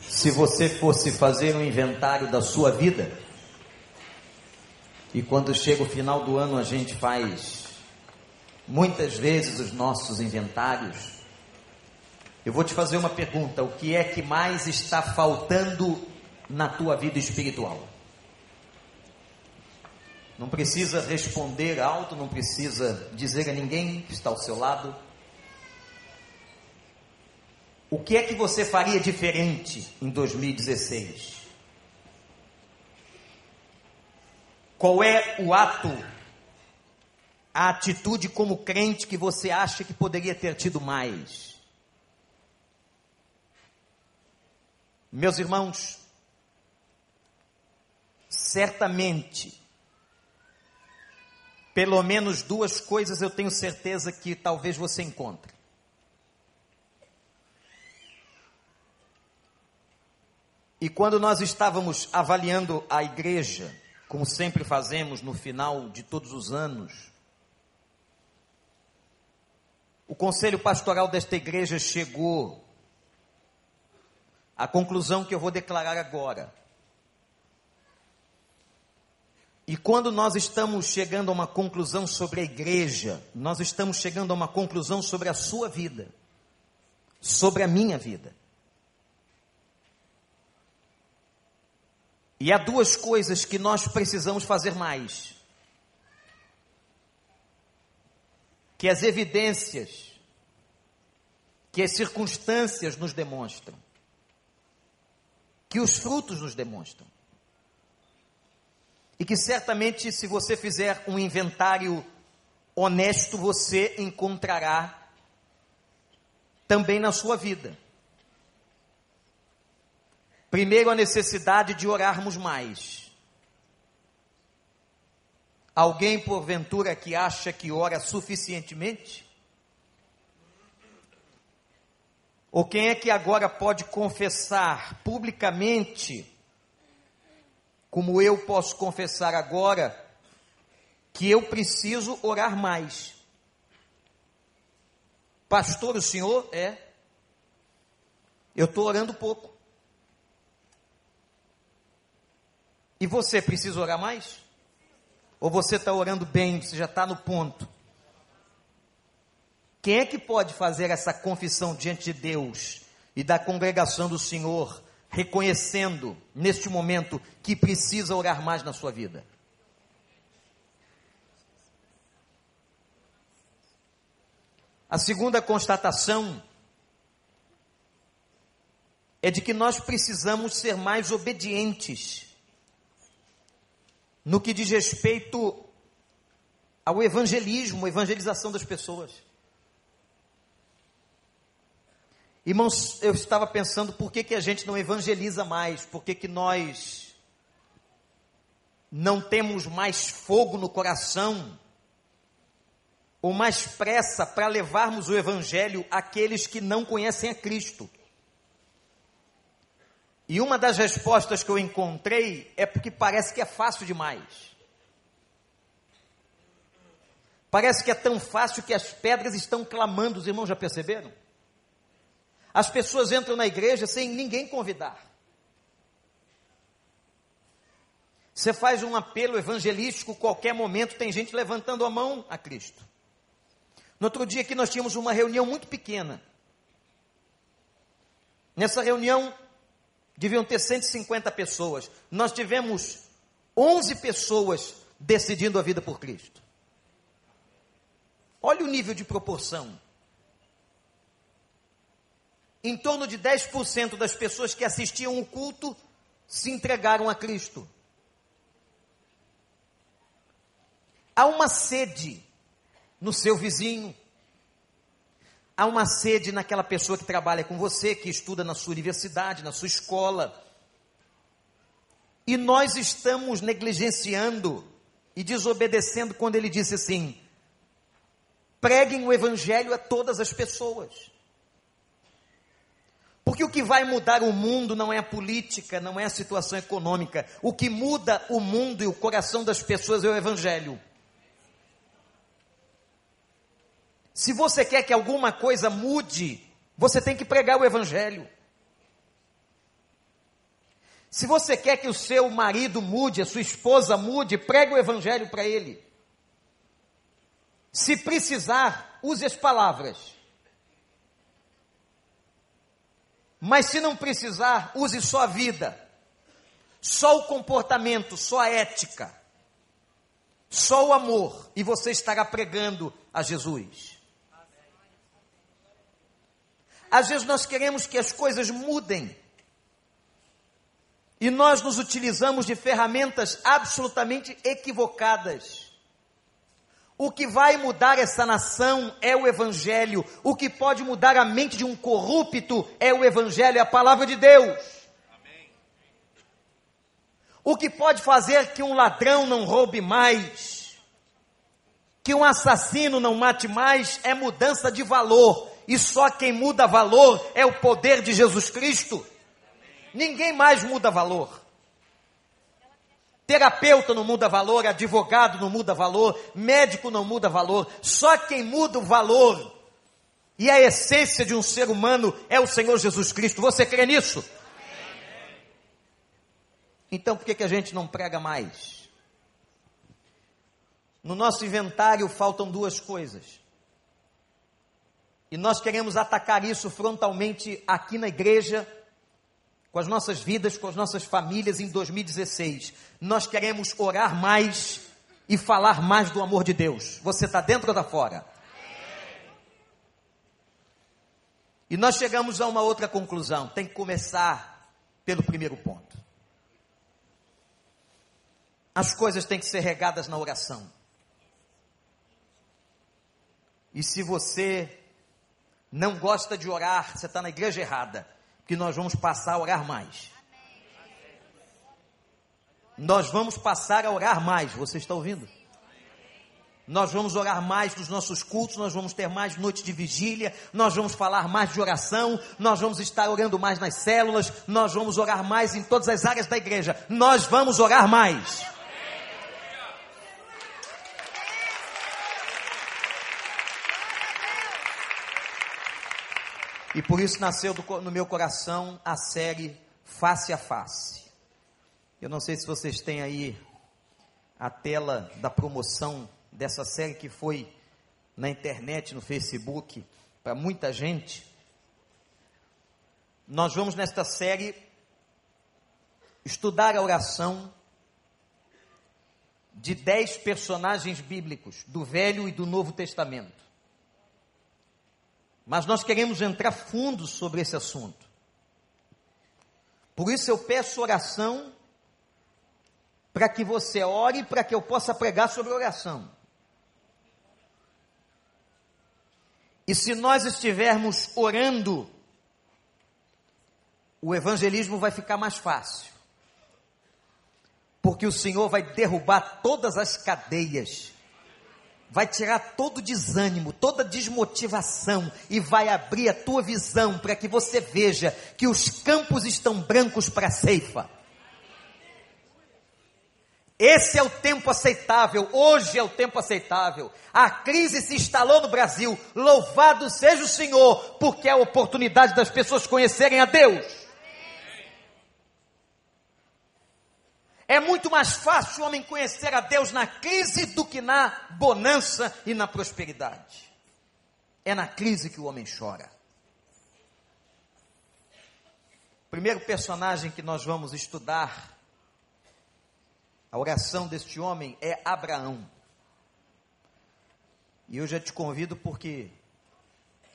Se você fosse fazer um inventário da sua vida, e quando chega o final do ano a gente faz muitas vezes os nossos inventários, eu vou te fazer uma pergunta: o que é que mais está faltando na tua vida espiritual? Não precisa responder alto, não precisa dizer a ninguém que está ao seu lado. O que é que você faria diferente em 2016? Qual é o ato, a atitude como crente que você acha que poderia ter tido mais? Meus irmãos, certamente, pelo menos duas coisas eu tenho certeza que talvez você encontre. E quando nós estávamos avaliando a igreja, como sempre fazemos no final de todos os anos, o conselho pastoral desta igreja chegou à conclusão que eu vou declarar agora. E quando nós estamos chegando a uma conclusão sobre a igreja, nós estamos chegando a uma conclusão sobre a sua vida, sobre a minha vida. E há duas coisas que nós precisamos fazer mais. Que as evidências, que as circunstâncias nos demonstram, que os frutos nos demonstram. E que certamente, se você fizer um inventário honesto, você encontrará também na sua vida. Primeiro, a necessidade de orarmos mais. Alguém, porventura, que acha que ora suficientemente? Ou quem é que agora pode confessar publicamente, como eu posso confessar agora, que eu preciso orar mais? Pastor, o senhor é? Eu estou orando pouco. E você precisa orar mais? Ou você está orando bem, você já está no ponto? Quem é que pode fazer essa confissão diante de Deus e da congregação do Senhor, reconhecendo neste momento que precisa orar mais na sua vida? A segunda constatação é de que nós precisamos ser mais obedientes no que diz respeito ao evangelismo, evangelização das pessoas. Irmãos, eu estava pensando por que, que a gente não evangeliza mais, por que, que nós não temos mais fogo no coração, ou mais pressa para levarmos o evangelho àqueles que não conhecem a Cristo. E uma das respostas que eu encontrei é porque parece que é fácil demais. Parece que é tão fácil que as pedras estão clamando, os irmãos já perceberam? As pessoas entram na igreja sem ninguém convidar. Você faz um apelo evangelístico, qualquer momento tem gente levantando a mão a Cristo. No outro dia aqui nós tínhamos uma reunião muito pequena. Nessa reunião, deviam ter 150 pessoas. Nós tivemos 11 pessoas decidindo a vida por Cristo. Olha o nível de proporção. Em torno de 10% das pessoas que assistiam o culto se entregaram a Cristo. Há uma sede no seu vizinho, Há uma sede naquela pessoa que trabalha com você, que estuda na sua universidade, na sua escola. E nós estamos negligenciando e desobedecendo quando ele disse assim: preguem o evangelho a todas as pessoas. Porque o que vai mudar o mundo não é a política, não é a situação econômica. O que muda o mundo e o coração das pessoas é o evangelho. Se você quer que alguma coisa mude, você tem que pregar o Evangelho. Se você quer que o seu marido mude, a sua esposa mude, pregue o evangelho para ele. Se precisar, use as palavras. Mas se não precisar, use só a vida, só o comportamento, só a ética, só o amor, e você estará pregando a Jesus. Às vezes nós queremos que as coisas mudem. E nós nos utilizamos de ferramentas absolutamente equivocadas. O que vai mudar essa nação é o Evangelho. O que pode mudar a mente de um corrupto é o Evangelho, é a palavra de Deus. O que pode fazer que um ladrão não roube mais, que um assassino não mate mais, é mudança de valor e só quem muda valor é o poder de Jesus Cristo. Ninguém mais muda valor. Terapeuta não muda valor, advogado não muda valor, médico não muda valor. Só quem muda o valor e a essência de um ser humano é o Senhor Jesus Cristo. Você crê nisso? Então por que, que a gente não prega mais? No nosso inventário faltam duas coisas. E nós queremos atacar isso frontalmente aqui na igreja, com as nossas vidas, com as nossas famílias em 2016. Nós queremos orar mais e falar mais do amor de Deus. Você está dentro ou está fora? E nós chegamos a uma outra conclusão. Tem que começar pelo primeiro ponto. As coisas têm que ser regadas na oração. E se você não gosta de orar, você está na igreja errada, que nós vamos passar a orar mais. Nós vamos passar a orar mais, você está ouvindo? Nós vamos orar mais nos nossos cultos, nós vamos ter mais noites de vigília, nós vamos falar mais de oração, nós vamos estar orando mais nas células, nós vamos orar mais em todas as áreas da igreja. Nós vamos orar mais. E por isso nasceu do, no meu coração a série Face a Face. Eu não sei se vocês têm aí a tela da promoção dessa série que foi na internet, no Facebook, para muita gente. Nós vamos nesta série estudar a oração de dez personagens bíblicos do Velho e do Novo Testamento. Mas nós queremos entrar fundo sobre esse assunto. Por isso eu peço oração para que você ore para que eu possa pregar sobre oração. E se nós estivermos orando, o evangelismo vai ficar mais fácil. Porque o Senhor vai derrubar todas as cadeias vai tirar todo o desânimo, toda desmotivação e vai abrir a tua visão para que você veja que os campos estão brancos para a ceifa. Esse é o tempo aceitável, hoje é o tempo aceitável. A crise se instalou no Brasil. Louvado seja o Senhor, porque é a oportunidade das pessoas conhecerem a Deus. É muito mais fácil o homem conhecer a Deus na crise do que na bonança e na prosperidade. É na crise que o homem chora. O primeiro personagem que nós vamos estudar, a oração deste homem é Abraão. E eu já te convido porque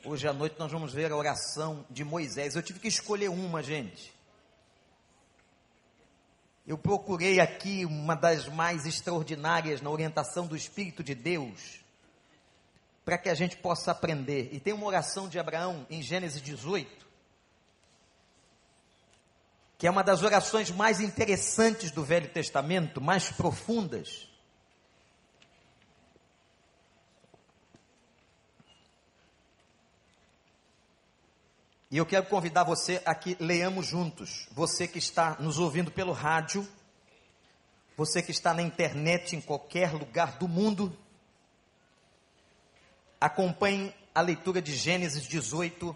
hoje à noite nós vamos ver a oração de Moisés. Eu tive que escolher uma, gente. Eu procurei aqui uma das mais extraordinárias na orientação do Espírito de Deus, para que a gente possa aprender. E tem uma oração de Abraão em Gênesis 18, que é uma das orações mais interessantes do Velho Testamento, mais profundas. E eu quero convidar você a que leamos juntos. Você que está nos ouvindo pelo rádio, você que está na internet em qualquer lugar do mundo, acompanhe a leitura de Gênesis 18,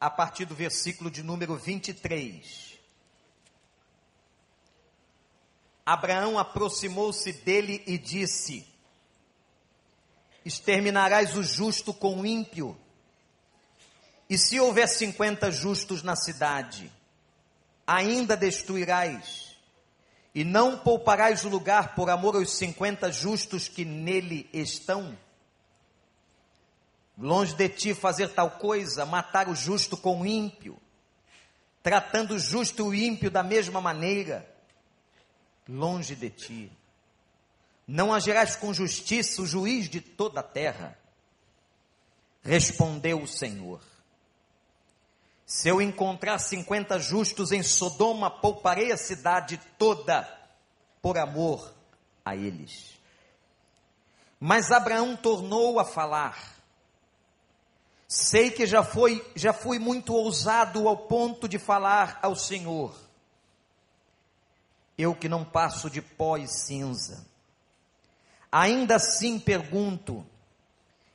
a partir do versículo de número 23. Abraão aproximou-se dele e disse: Exterminarás o justo com o ímpio? E se houver cinquenta justos na cidade, ainda destruirás, e não pouparás o lugar por amor aos cinquenta justos que nele estão? Longe de ti fazer tal coisa, matar o justo com o ímpio, tratando o justo e o ímpio da mesma maneira, longe de ti. Não agirás com justiça o juiz de toda a terra. Respondeu o Senhor: Se eu encontrar cinquenta justos em Sodoma, pouparei a cidade toda por amor a eles. Mas Abraão tornou a falar: Sei que já foi, já fui muito ousado ao ponto de falar ao Senhor. Eu que não passo de pó e cinza. Ainda assim pergunto: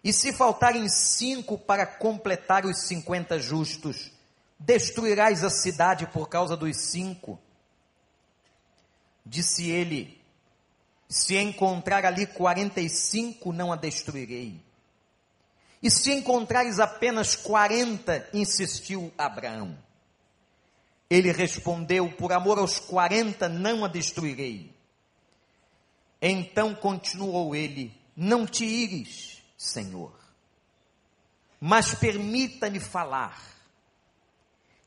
e se faltarem cinco para completar os cinquenta justos, destruirás a cidade por causa dos cinco? Disse ele: se encontrar ali quarenta e cinco, não a destruirei. E se encontrares apenas quarenta, insistiu Abraão. Ele respondeu: Por amor aos quarenta não a destruirei. Então continuou ele: Não te ires, Senhor, mas permita-me falar.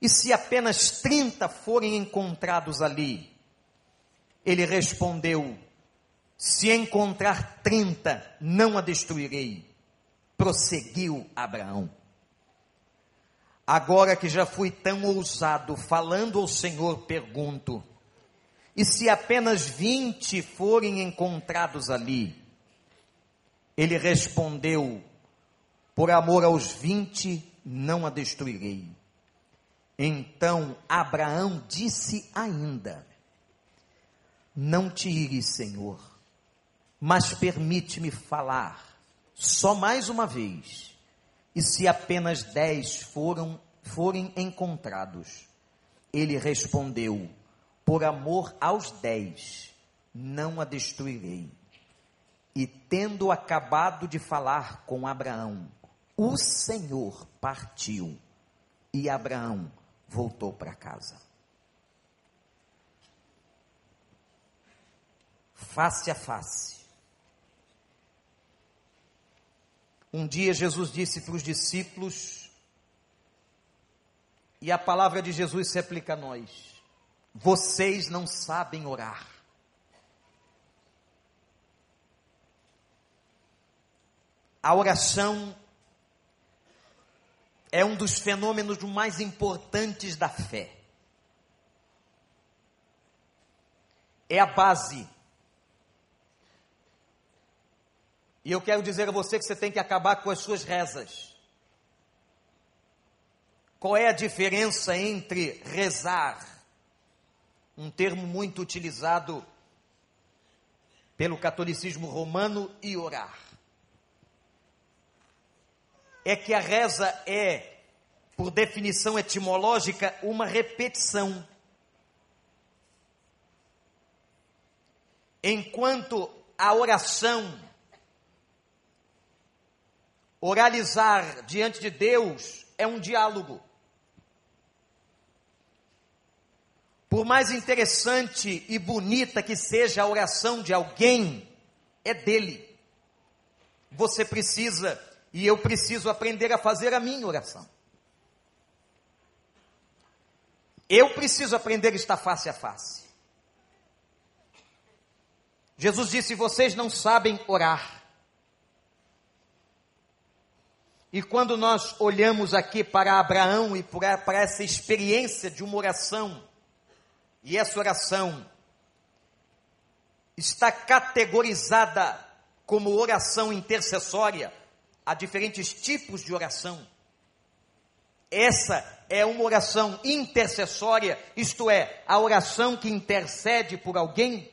E se apenas trinta forem encontrados ali? Ele respondeu: Se encontrar trinta, não a destruirei prosseguiu Abraão. Agora que já fui tão ousado falando ao Senhor, pergunto: e se apenas vinte forem encontrados ali? Ele respondeu: por amor aos vinte, não a destruirei. Então Abraão disse ainda: Não te ires, Senhor, mas permite-me falar só mais uma vez. E se apenas dez foram, forem encontrados? Ele respondeu: Por amor aos dez, não a destruirei. E tendo acabado de falar com Abraão, o Senhor partiu e Abraão voltou para casa. Face a face Um dia Jesus disse para os discípulos, e a palavra de Jesus se aplica a nós: vocês não sabem orar. A oração é um dos fenômenos mais importantes da fé. É a base E eu quero dizer a você que você tem que acabar com as suas rezas. Qual é a diferença entre rezar, um termo muito utilizado pelo catolicismo romano, e orar? É que a reza é, por definição etimológica, uma repetição. Enquanto a oração Oralizar diante de Deus é um diálogo. Por mais interessante e bonita que seja a oração de alguém, é dele. Você precisa e eu preciso aprender a fazer a minha oração. Eu preciso aprender a estar face a face. Jesus disse: Vocês não sabem orar. E quando nós olhamos aqui para Abraão e para essa experiência de uma oração, e essa oração está categorizada como oração intercessória, há diferentes tipos de oração. Essa é uma oração intercessória, isto é, a oração que intercede por alguém,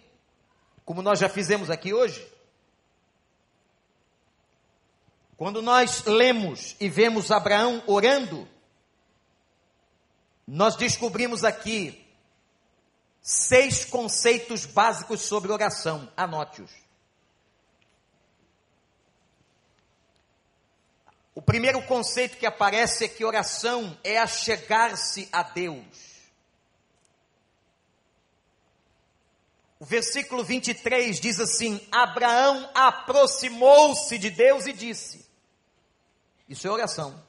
como nós já fizemos aqui hoje. Quando nós lemos e vemos Abraão orando, nós descobrimos aqui seis conceitos básicos sobre oração. Anote-os. O primeiro conceito que aparece é que oração é achegar-se a Deus. O versículo 23 diz assim: Abraão aproximou-se de Deus e disse: Isso é oração.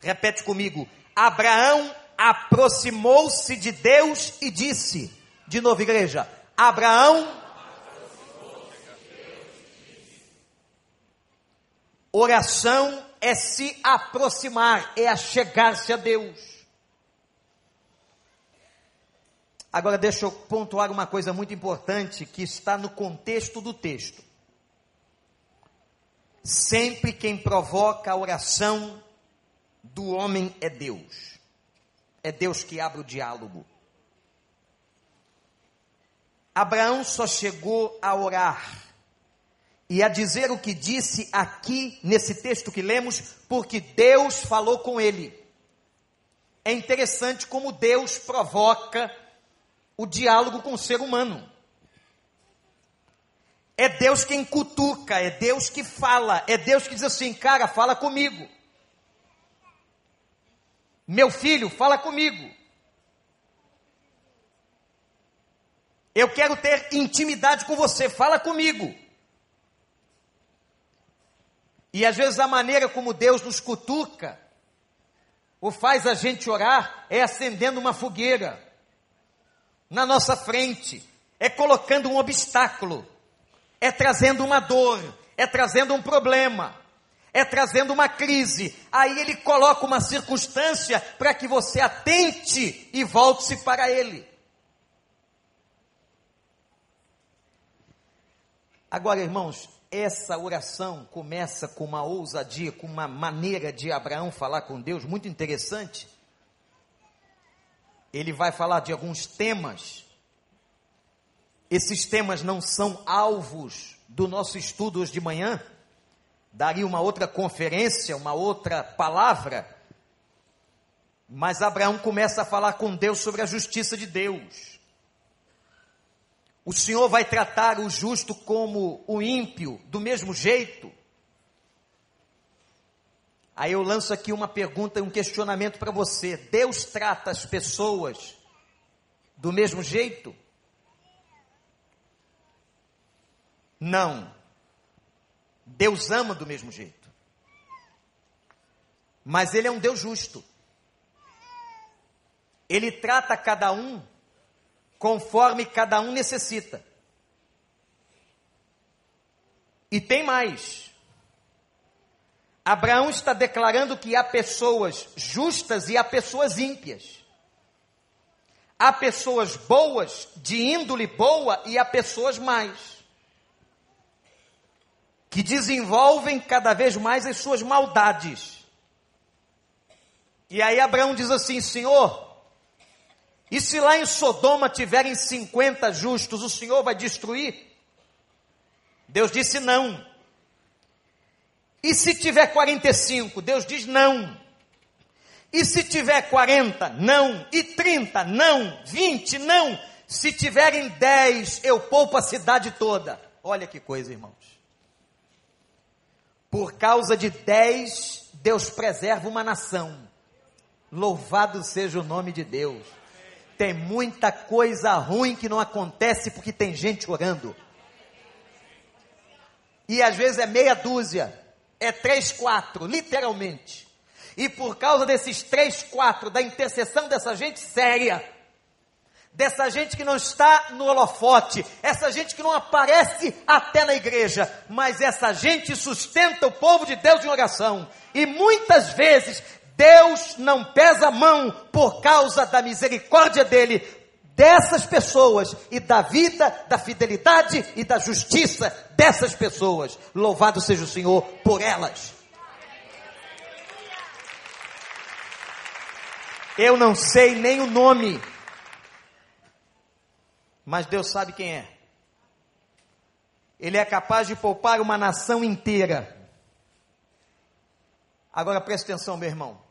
Repete comigo: Abraão aproximou-se de Deus e disse: De novo, igreja: Abraão. Oração é se aproximar, é achegar-se a Deus. Agora deixa eu pontuar uma coisa muito importante que está no contexto do texto. Sempre quem provoca a oração do homem é Deus. É Deus que abre o diálogo. Abraão só chegou a orar e a dizer o que disse aqui nesse texto que lemos, porque Deus falou com ele. É interessante como Deus provoca o diálogo com o ser humano. É Deus quem cutuca, é Deus que fala, é Deus que diz assim: cara, fala comigo. Meu filho, fala comigo. Eu quero ter intimidade com você, fala comigo. E às vezes a maneira como Deus nos cutuca, ou faz a gente orar, é acendendo uma fogueira na nossa frente, é colocando um obstáculo, é trazendo uma dor, é trazendo um problema, é trazendo uma crise. Aí ele coloca uma circunstância para que você atente e volte-se para ele. Agora, irmãos, essa oração começa com uma ousadia, com uma maneira de Abraão falar com Deus muito interessante ele vai falar de alguns temas. Esses temas não são alvos do nosso estudo hoje de manhã. Daria uma outra conferência, uma outra palavra. Mas Abraão começa a falar com Deus sobre a justiça de Deus. O Senhor vai tratar o justo como o ímpio do mesmo jeito. Aí eu lanço aqui uma pergunta e um questionamento para você: Deus trata as pessoas do mesmo jeito? Não. Deus ama do mesmo jeito. Mas Ele é um Deus justo. Ele trata cada um conforme cada um necessita. E tem mais. Abraão está declarando que há pessoas justas e há pessoas ímpias. Há pessoas boas, de índole boa, e há pessoas mais, que desenvolvem cada vez mais as suas maldades. E aí Abraão diz assim: Senhor, e se lá em Sodoma tiverem 50 justos, o Senhor vai destruir? Deus disse: Não. E se tiver 45? Deus diz não. E se tiver 40? Não. E 30? Não. 20? Não. Se tiverem 10, eu poupo a cidade toda. Olha que coisa, irmãos. Por causa de 10, Deus preserva uma nação. Louvado seja o nome de Deus. Tem muita coisa ruim que não acontece porque tem gente orando. E às vezes é meia dúzia é três, quatro, literalmente. E por causa desses três, quatro, da intercessão dessa gente séria, dessa gente que não está no holofote, essa gente que não aparece até na igreja, mas essa gente sustenta o povo de Deus em oração. E muitas vezes Deus não pesa a mão por causa da misericórdia dele, dessas pessoas e da vida, da fidelidade e da justiça dessas pessoas. Louvado seja o Senhor por elas. Eu não sei nem o nome, mas Deus sabe quem é. Ele é capaz de poupar uma nação inteira. Agora preste atenção, meu irmão.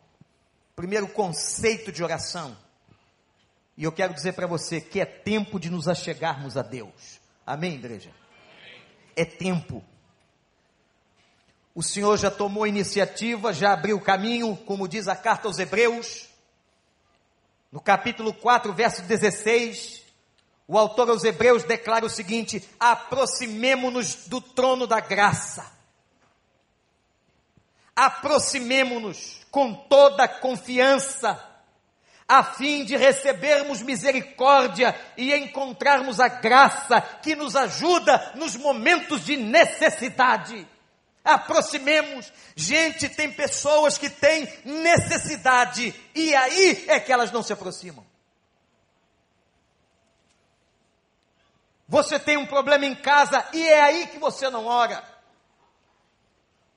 Primeiro conceito de oração E eu quero dizer para você que é tempo de nos achegarmos a Deus. Amém, igreja? É tempo. O Senhor já tomou a iniciativa, já abriu o caminho, como diz a carta aos Hebreus. No capítulo 4, verso 16, o autor aos Hebreus declara o seguinte: aproximemo-nos do trono da graça. Aproximemo-nos com toda confiança a fim de recebermos misericórdia e encontrarmos a graça que nos ajuda nos momentos de necessidade. Aproximemos. Gente, tem pessoas que têm necessidade e aí é que elas não se aproximam. Você tem um problema em casa e é aí que você não ora.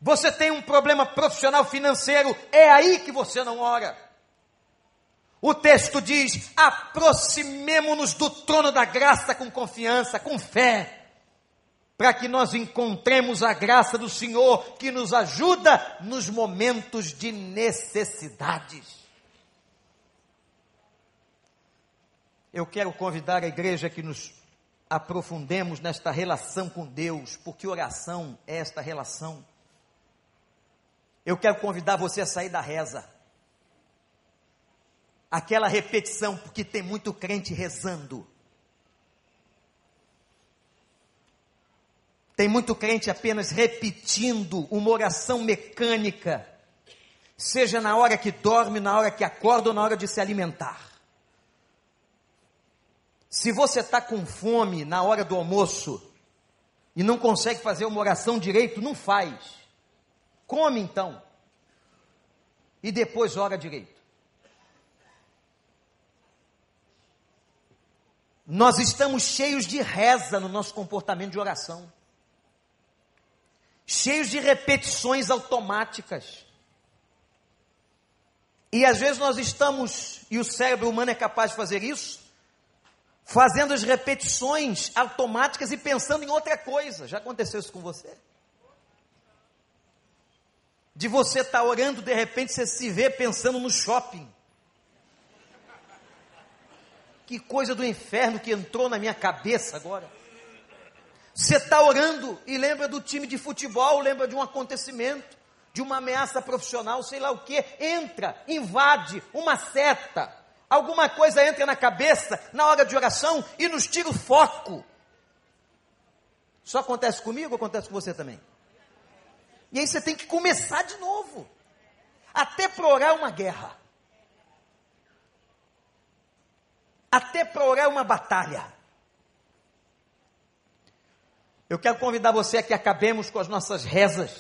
Você tem um problema profissional financeiro, é aí que você não ora. O texto diz: aproximemo-nos do trono da graça com confiança, com fé, para que nós encontremos a graça do Senhor que nos ajuda nos momentos de necessidades. Eu quero convidar a igreja que nos aprofundemos nesta relação com Deus, porque oração é esta relação. Eu quero convidar você a sair da reza aquela repetição, porque tem muito crente rezando. Tem muito crente apenas repetindo uma oração mecânica, seja na hora que dorme, na hora que acorda ou na hora de se alimentar. Se você está com fome na hora do almoço e não consegue fazer uma oração direito, não faz. Come então. E depois ora direito. Nós estamos cheios de reza no nosso comportamento de oração, cheios de repetições automáticas. E às vezes nós estamos, e o cérebro humano é capaz de fazer isso, fazendo as repetições automáticas e pensando em outra coisa. Já aconteceu isso com você? De você estar tá orando, de repente você se vê pensando no shopping. Que coisa do inferno que entrou na minha cabeça agora. Você está orando e lembra do time de futebol, lembra de um acontecimento, de uma ameaça profissional, sei lá o que, entra, invade uma seta, alguma coisa entra na cabeça na hora de oração e nos tira o foco. Só acontece comigo ou acontece com você também? E aí você tem que começar de novo. Até para orar uma guerra. até para orar uma batalha. Eu quero convidar você a que acabemos com as nossas rezas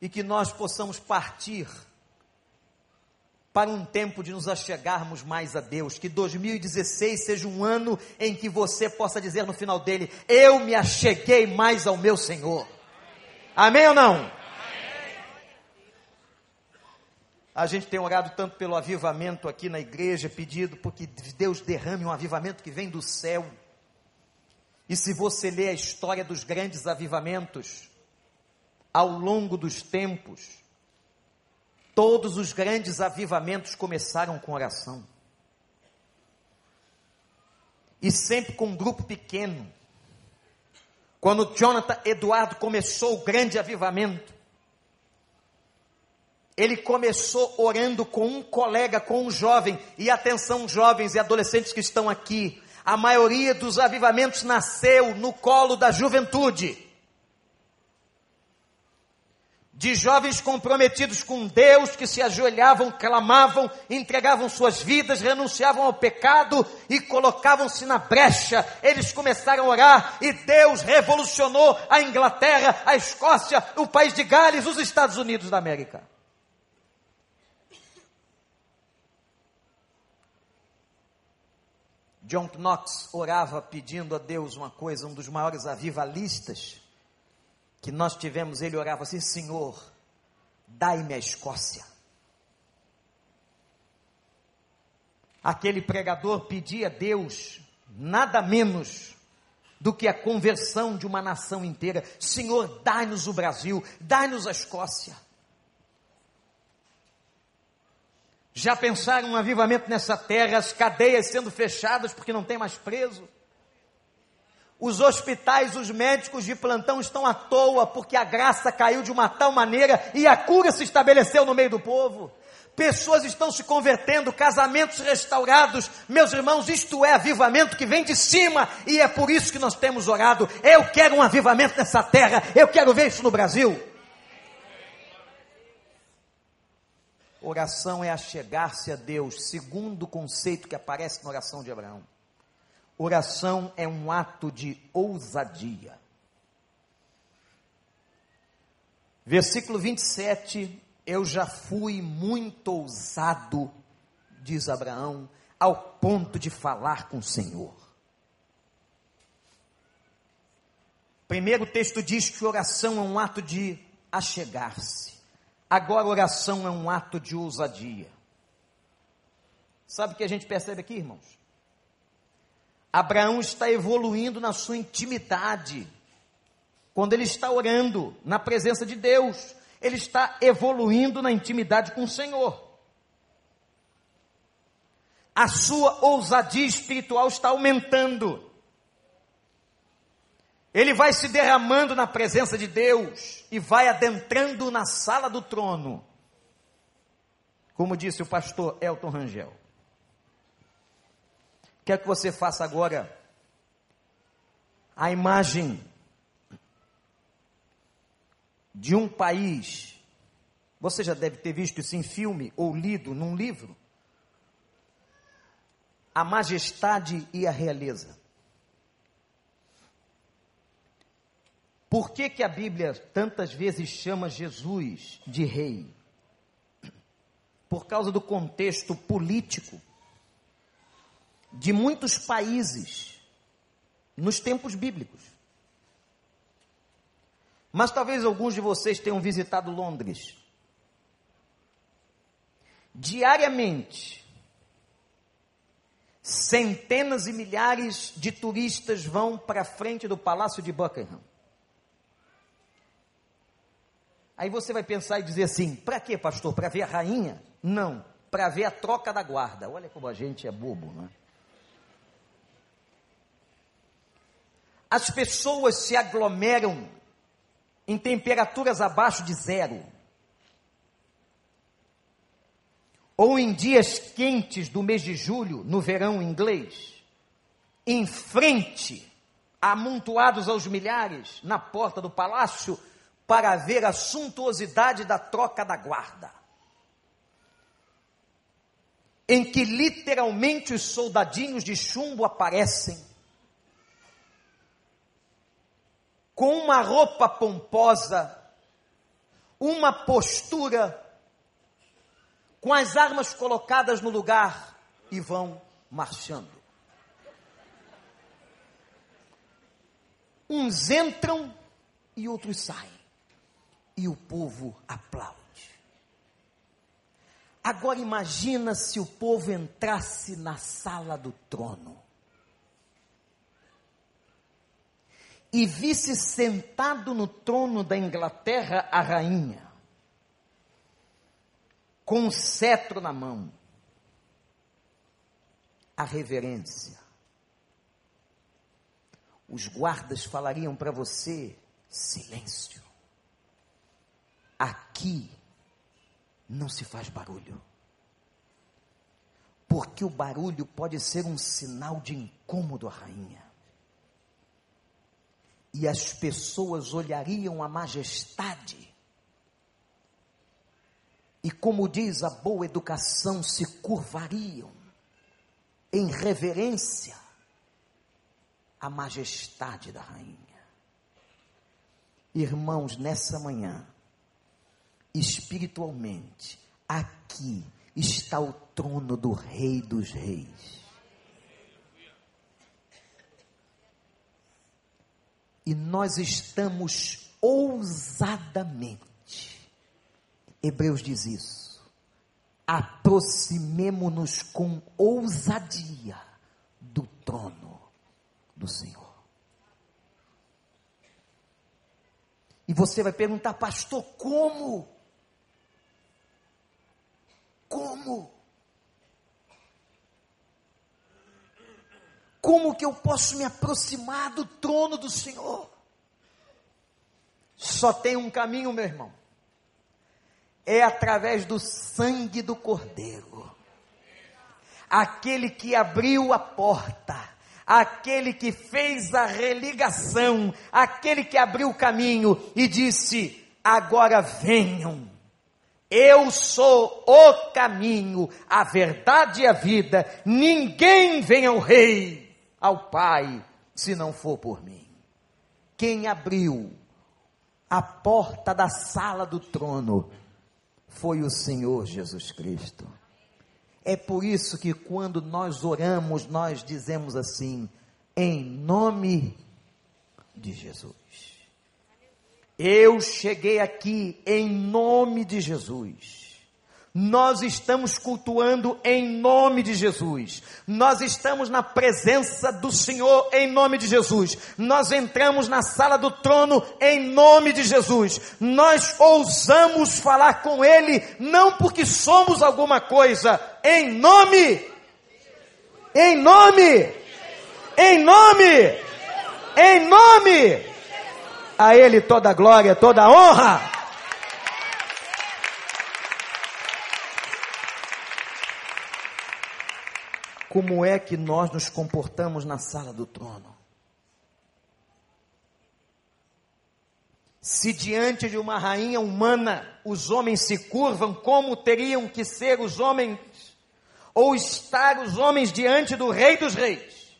e que nós possamos partir para um tempo de nos achegarmos mais a Deus. Que 2016 seja um ano em que você possa dizer no final dele: Eu me acheguei mais ao meu Senhor. Amém ou não? A gente tem orado tanto pelo avivamento aqui na igreja, pedido porque Deus derrame um avivamento que vem do céu. E se você ler a história dos grandes avivamentos, ao longo dos tempos, todos os grandes avivamentos começaram com oração. E sempre com um grupo pequeno. Quando Jonathan Eduardo começou o grande avivamento, ele começou orando com um colega, com um jovem, e atenção, jovens e adolescentes que estão aqui, a maioria dos avivamentos nasceu no colo da juventude. De jovens comprometidos com Deus, que se ajoelhavam, clamavam, entregavam suas vidas, renunciavam ao pecado e colocavam-se na brecha. Eles começaram a orar e Deus revolucionou a Inglaterra, a Escócia, o país de Gales, os Estados Unidos da América. John Knox orava pedindo a Deus uma coisa, um dos maiores avivalistas que nós tivemos, ele orava assim: Senhor, dai-me a Escócia. Aquele pregador pedia a Deus nada menos do que a conversão de uma nação inteira. Senhor, dai-nos o Brasil, dai-nos a Escócia. Já pensaram um avivamento nessa terra, as cadeias sendo fechadas porque não tem mais preso? Os hospitais, os médicos de plantão estão à toa porque a graça caiu de uma tal maneira e a cura se estabeleceu no meio do povo. Pessoas estão se convertendo, casamentos restaurados. Meus irmãos, isto é avivamento que vem de cima e é por isso que nós temos orado. Eu quero um avivamento nessa terra, eu quero ver isso no Brasil. Oração é achegar-se a Deus, segundo o conceito que aparece na oração de Abraão. Oração é um ato de ousadia. Versículo 27, eu já fui muito ousado, diz Abraão, ao ponto de falar com o Senhor. Primeiro o texto diz que oração é um ato de achegar-se. Agora, oração é um ato de ousadia. Sabe o que a gente percebe aqui, irmãos? Abraão está evoluindo na sua intimidade. Quando ele está orando na presença de Deus, ele está evoluindo na intimidade com o Senhor. A sua ousadia espiritual está aumentando. Ele vai se derramando na presença de Deus e vai adentrando na sala do trono. Como disse o pastor Elton Rangel. Quero que você faça agora a imagem de um país. Você já deve ter visto isso em filme ou lido num livro. A majestade e a realeza. Por que, que a Bíblia tantas vezes chama Jesus de rei? Por causa do contexto político de muitos países nos tempos bíblicos. Mas talvez alguns de vocês tenham visitado Londres. Diariamente, centenas e milhares de turistas vão para a frente do Palácio de Buckingham. Aí você vai pensar e dizer assim: para quê, pastor? Para ver a rainha? Não, para ver a troca da guarda. Olha como a gente é bobo, não As pessoas se aglomeram em temperaturas abaixo de zero. Ou em dias quentes do mês de julho, no verão inglês, em frente, amontoados aos milhares, na porta do palácio, para ver a suntuosidade da troca da guarda. Em que literalmente os soldadinhos de chumbo aparecem com uma roupa pomposa, uma postura, com as armas colocadas no lugar e vão marchando. Uns entram e outros saem e o povo aplaude. Agora imagina se o povo entrasse na sala do trono e visse sentado no trono da Inglaterra a rainha, com um cetro na mão, a reverência. Os guardas falariam para você: silêncio. Aqui não se faz barulho. Porque o barulho pode ser um sinal de incômodo à rainha. E as pessoas olhariam a majestade. E como diz a boa educação, se curvariam em reverência à majestade da rainha. Irmãos, nessa manhã, espiritualmente, aqui está o trono do Rei dos Reis. E nós estamos ousadamente, Hebreus diz isso, aproximemo-nos com ousadia do trono do Senhor. E você vai perguntar, pastor, como? Como? Como que eu posso me aproximar do trono do Senhor? Só tem um caminho, meu irmão. É através do sangue do Cordeiro. Aquele que abriu a porta, aquele que fez a religação, aquele que abriu o caminho e disse: Agora venham. Eu sou o caminho, a verdade e a vida. Ninguém vem ao Rei, ao Pai, se não for por mim. Quem abriu a porta da sala do trono foi o Senhor Jesus Cristo. É por isso que quando nós oramos, nós dizemos assim, em nome de Jesus. Eu cheguei aqui em nome de Jesus. Nós estamos cultuando em nome de Jesus. Nós estamos na presença do Senhor em nome de Jesus. Nós entramos na sala do trono em nome de Jesus. Nós ousamos falar com Ele, não porque somos alguma coisa, em nome, em nome, em nome, em nome. A Ele toda a glória, toda a honra. Como é que nós nos comportamos na sala do trono. Se diante de uma rainha humana os homens se curvam, como teriam que ser os homens, ou estar os homens diante do Rei dos Reis?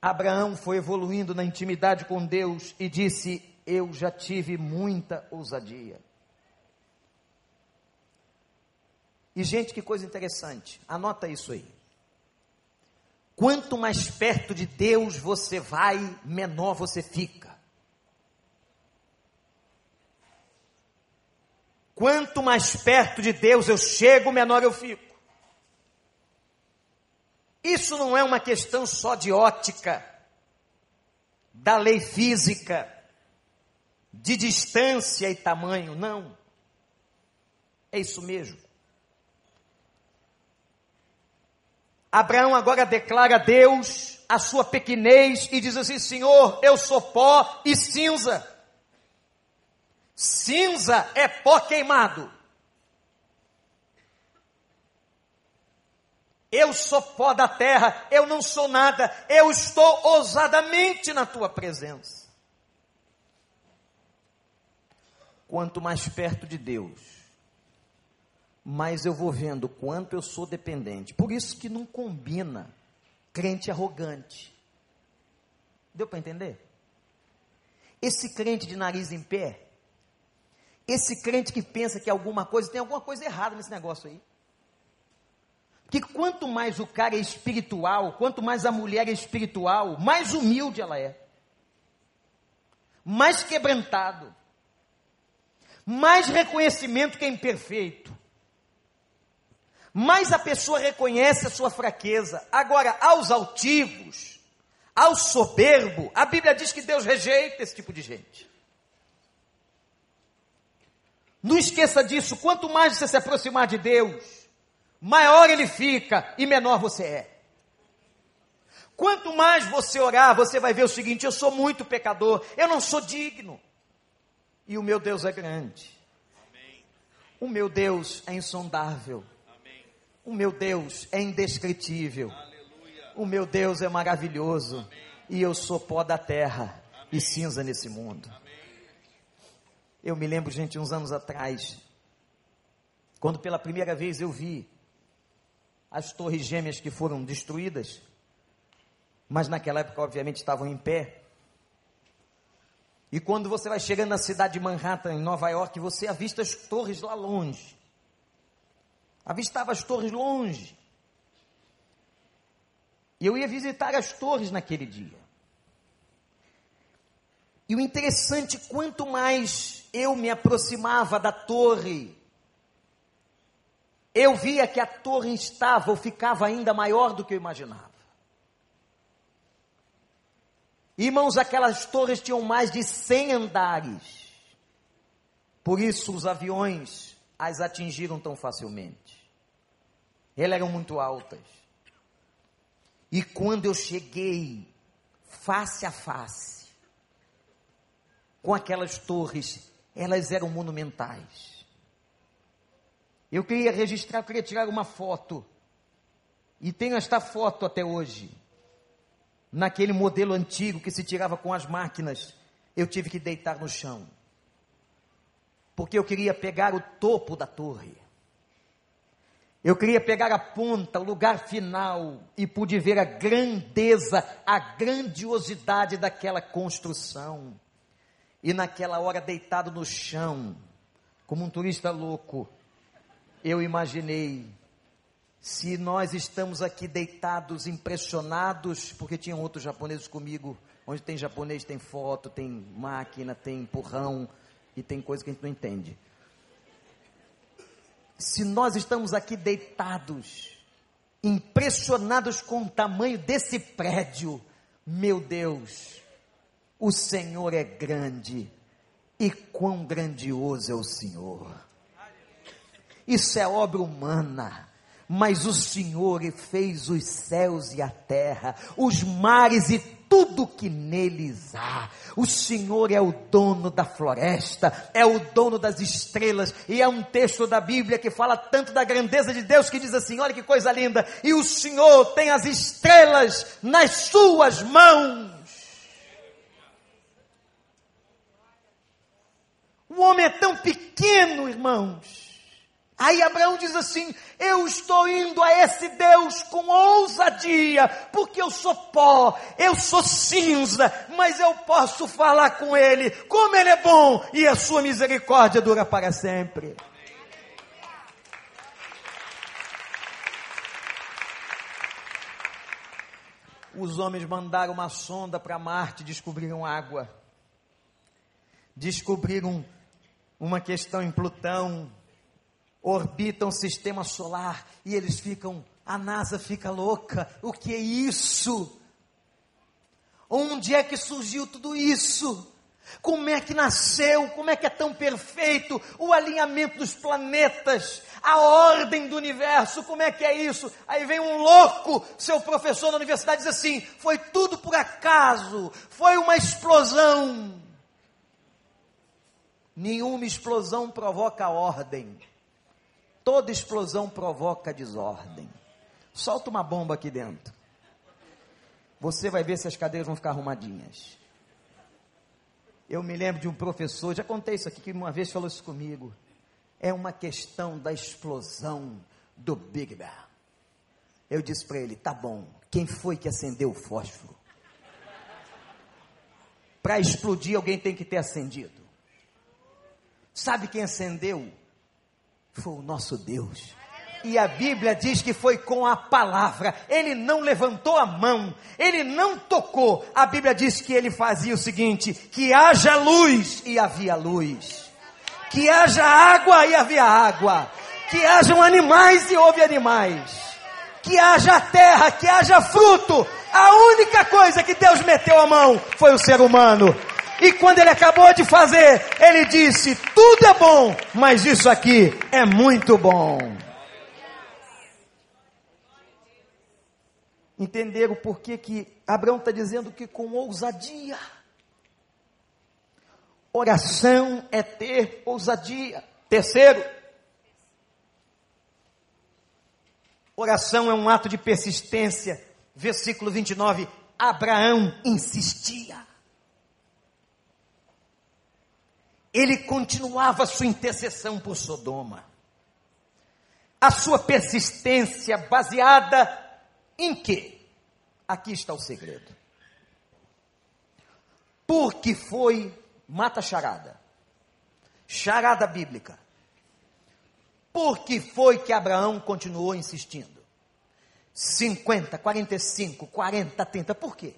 Abraão foi evoluindo na intimidade com Deus e disse: Eu já tive muita ousadia. E, gente, que coisa interessante, anota isso aí. Quanto mais perto de Deus você vai, menor você fica. Quanto mais perto de Deus eu chego, menor eu fico. Isso não é uma questão só de ótica, da lei física, de distância e tamanho, não. É isso mesmo. Abraão agora declara a Deus a sua pequenez e diz assim: Senhor, eu sou pó e cinza. Cinza é pó queimado. Eu sou pó da terra, eu não sou nada, eu estou ousadamente na tua presença. Quanto mais perto de Deus, mas eu vou vendo quanto eu sou dependente. Por isso que não combina crente arrogante. Deu para entender? Esse crente de nariz em pé, esse crente que pensa que alguma coisa, tem alguma coisa errada nesse negócio aí. Que quanto mais o cara é espiritual, quanto mais a mulher é espiritual, mais humilde ela é. Mais quebrantado. Mais reconhecimento que é imperfeito mais a pessoa reconhece a sua fraqueza. Agora, aos altivos, ao soberbo, a Bíblia diz que Deus rejeita esse tipo de gente. Não esqueça disso, quanto mais você se aproximar de Deus, maior ele fica e menor você é. Quanto mais você orar, você vai ver o seguinte: eu sou muito pecador, eu não sou digno. E o meu Deus é grande. Amém. O meu Deus é insondável. O meu Deus é indescritível. Aleluia. O meu Deus é maravilhoso. Amém. E eu sou pó da terra Amém. e cinza nesse mundo. Amém. Eu me lembro, gente, uns anos atrás, quando pela primeira vez eu vi as torres gêmeas que foram destruídas, mas naquela época, obviamente, estavam em pé. E quando você vai chegando na cidade de Manhattan, em Nova York, você avista as torres lá longe avistava as torres longe. E eu ia visitar as torres naquele dia. E o interessante, quanto mais eu me aproximava da torre, eu via que a torre estava ou ficava ainda maior do que eu imaginava. Irmãos, aquelas torres tinham mais de 100 andares. Por isso os aviões as atingiram tão facilmente. Elas eram muito altas. E quando eu cheguei face a face com aquelas torres, elas eram monumentais. Eu queria registrar, eu queria tirar uma foto. E tenho esta foto até hoje. Naquele modelo antigo que se tirava com as máquinas, eu tive que deitar no chão. Porque eu queria pegar o topo da torre. Eu queria pegar a ponta, o lugar final, e pude ver a grandeza, a grandiosidade daquela construção. E naquela hora, deitado no chão, como um turista louco, eu imaginei se nós estamos aqui deitados, impressionados, porque tinham outros japoneses comigo, onde tem japonês, tem foto, tem máquina, tem empurrão e tem coisa que a gente não entende se nós estamos aqui deitados, impressionados com o tamanho desse prédio, meu Deus, o Senhor é grande e quão grandioso é o Senhor. Isso é obra humana, mas o Senhor fez os céus e a terra, os mares e tudo que neles há. O Senhor é o dono da floresta, é o dono das estrelas, e é um texto da Bíblia que fala tanto da grandeza de Deus que diz assim: olha que coisa linda, e o Senhor tem as estrelas nas suas mãos. O homem é tão pequeno, irmãos Aí Abraão diz assim: Eu estou indo a esse Deus com ousadia, porque eu sou pó, eu sou cinza, mas eu posso falar com Ele, como Ele é bom e a sua misericórdia dura para sempre. Os homens mandaram uma sonda para Marte, descobriram água, descobriram uma questão em Plutão, orbitam o sistema solar e eles ficam, a NASA fica louca. O que é isso? Onde é que surgiu tudo isso? Como é que nasceu? Como é que é tão perfeito o alinhamento dos planetas, a ordem do universo? Como é que é isso? Aí vem um louco, seu professor na universidade diz assim: foi tudo por acaso, foi uma explosão. Nenhuma explosão provoca ordem. Toda explosão provoca desordem. Solta uma bomba aqui dentro. Você vai ver se as cadeiras vão ficar arrumadinhas. Eu me lembro de um professor, já contei isso aqui, que uma vez falou isso comigo. É uma questão da explosão do Big Bang. Eu disse para ele: tá bom, quem foi que acendeu o fósforo? Para explodir, alguém tem que ter acendido. Sabe quem acendeu? Foi o nosso Deus. E a Bíblia diz que foi com a palavra. Ele não levantou a mão, ele não tocou. A Bíblia diz que ele fazia o seguinte: que haja luz e havia luz. Que haja água e havia água. Que hajam animais e houve animais. Que haja terra, que haja fruto. A única coisa que Deus meteu a mão foi o ser humano. E quando ele acabou de fazer, ele disse: Tudo é bom, mas isso aqui é muito bom. Entenderam por que, que Abraão está dizendo que com ousadia. Oração é ter ousadia. Terceiro, oração é um ato de persistência. Versículo 29, Abraão insistia. Ele continuava sua intercessão por Sodoma. A sua persistência baseada em quê? Aqui está o segredo. Porque foi, mata charada, charada bíblica. Por que foi que Abraão continuou insistindo? 50, 45, 40, 30, por quê?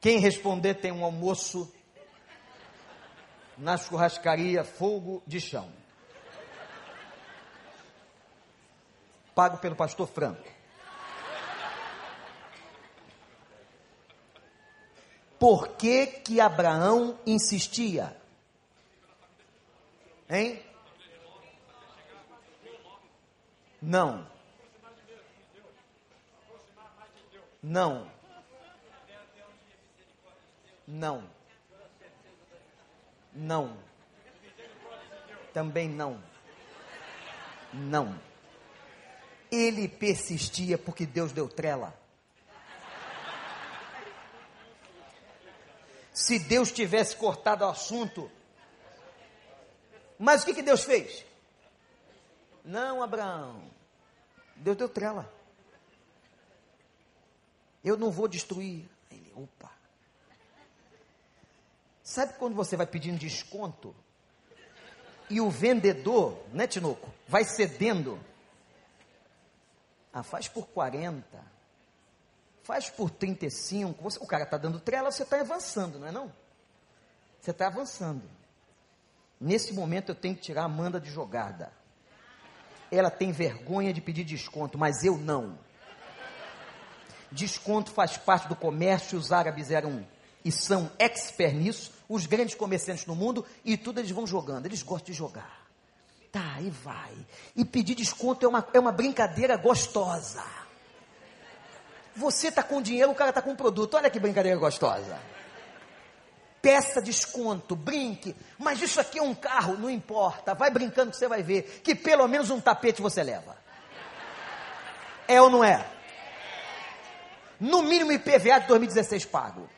Quem responder tem um almoço na churrascaria Fogo de Chão. Pago pelo pastor Franco. Por que que Abraão insistia? Hein? Não. Não. Não. Não. Também não. Não. Ele persistia porque Deus deu trela. Se Deus tivesse cortado o assunto. Mas o que, que Deus fez? Não, Abraão. Deus deu trela. Eu não vou destruir. Ele, opa. Sabe quando você vai pedindo desconto? E o vendedor, né, Tinoco? Vai cedendo. Ah, faz por 40. Faz por 35. Você, o cara está dando trela, você está avançando, não é não? Você está avançando. Nesse momento eu tenho que tirar a Amanda de jogada. Ela tem vergonha de pedir desconto, mas eu não. Desconto faz parte do comércio, os árabes eram e são expert nisso, os grandes comerciantes no mundo, e tudo eles vão jogando, eles gostam de jogar. Tá, e vai. E pedir desconto é uma, é uma brincadeira gostosa. Você está com dinheiro, o cara está com produto. Olha que brincadeira gostosa. Peça desconto, brinque. Mas isso aqui é um carro, não importa. Vai brincando que você vai ver que pelo menos um tapete você leva. É ou não é? No mínimo IPVA de 2016 pago.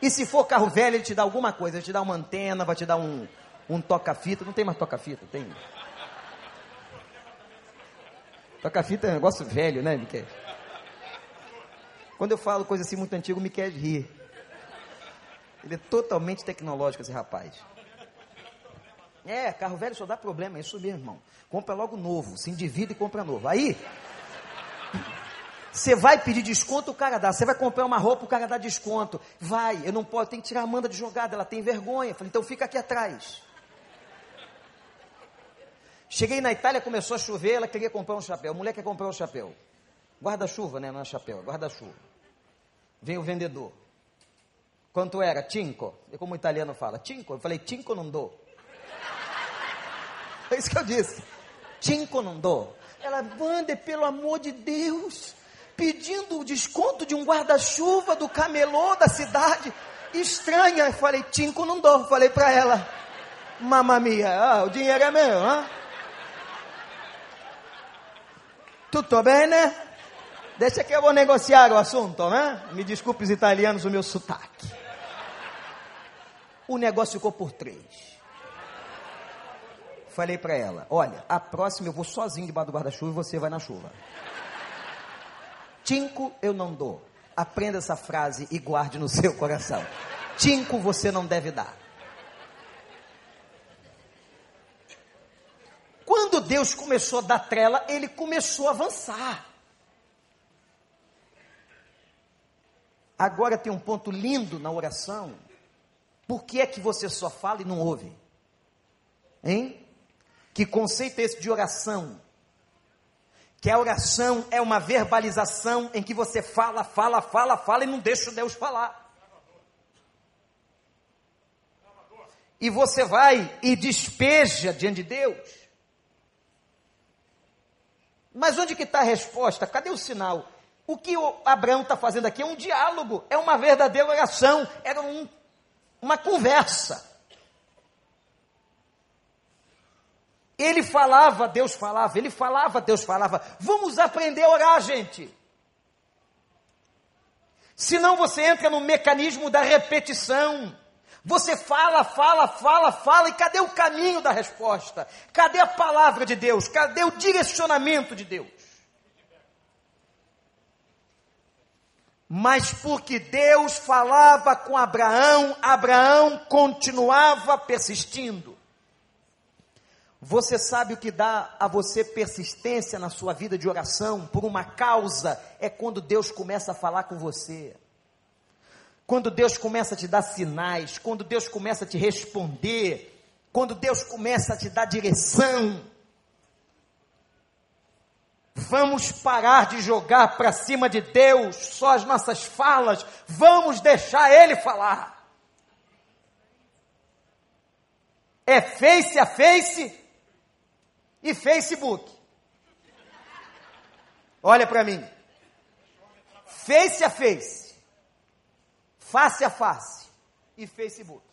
E se for carro velho, ele te dá alguma coisa, ele te dá uma antena, vai te dar um, um toca-fita. Não tem mais toca-fita, tem. Toca-fita é um negócio velho, né, Miquel? Quando eu falo coisa assim muito antiga, o Miquel ri. Ele é totalmente tecnológico, esse rapaz. É, carro velho só dá problema, é isso mesmo, irmão. Compra logo novo, se endivida e compra novo. Aí, você vai pedir desconto, o cara dá. Você vai comprar uma roupa, o cara dá desconto. Vai, eu não posso, tem que tirar a Amanda de jogada, ela tem vergonha. falei, então fica aqui atrás. Cheguei na Itália, começou a chover, ela queria comprar um chapéu. A mulher quer comprar um chapéu. Guarda-chuva, né? Não é chapéu, é guarda-chuva. Vem o vendedor. Quanto era? Cinco. E como o italiano fala? Cinco. Eu falei, cinco não dou. É isso que eu disse. Cinco não dou. Ela, Wander, pelo amor de Deus pedindo o desconto de um guarda-chuva do camelô da cidade. Estranha. Eu falei, Tinco não dou. Falei para ela, mamamia, ah, o dinheiro é meu, hein? Tutto bene? Deixa que eu vou negociar o assunto, né? Me desculpe os italianos o meu sotaque. O negócio ficou por três. Falei para ela, olha, a próxima eu vou sozinho debaixo do guarda-chuva e você vai na chuva. Cinco eu não dou. Aprenda essa frase e guarde no seu coração. Cinco você não deve dar. Quando Deus começou a dar trela, ele começou a avançar. Agora tem um ponto lindo na oração. Por que é que você só fala e não ouve? Hein? Que conceito é esse de oração? Que a oração é uma verbalização em que você fala, fala, fala, fala e não deixa Deus falar. E você vai e despeja diante de Deus. Mas onde que está a resposta? Cadê o sinal? O que o Abraão está fazendo aqui é um diálogo, é uma verdadeira oração, era um, uma conversa. Ele falava, Deus falava, ele falava, Deus falava. Vamos aprender a orar, gente. Senão você entra no mecanismo da repetição. Você fala, fala, fala, fala, e cadê o caminho da resposta? Cadê a palavra de Deus? Cadê o direcionamento de Deus? Mas porque Deus falava com Abraão, Abraão continuava persistindo. Você sabe o que dá a você persistência na sua vida de oração por uma causa? É quando Deus começa a falar com você. Quando Deus começa a te dar sinais, quando Deus começa a te responder, quando Deus começa a te dar direção. Vamos parar de jogar para cima de Deus só as nossas falas, vamos deixar Ele falar. É face a face e Facebook. Olha para mim. Face a face, face a face e Facebook.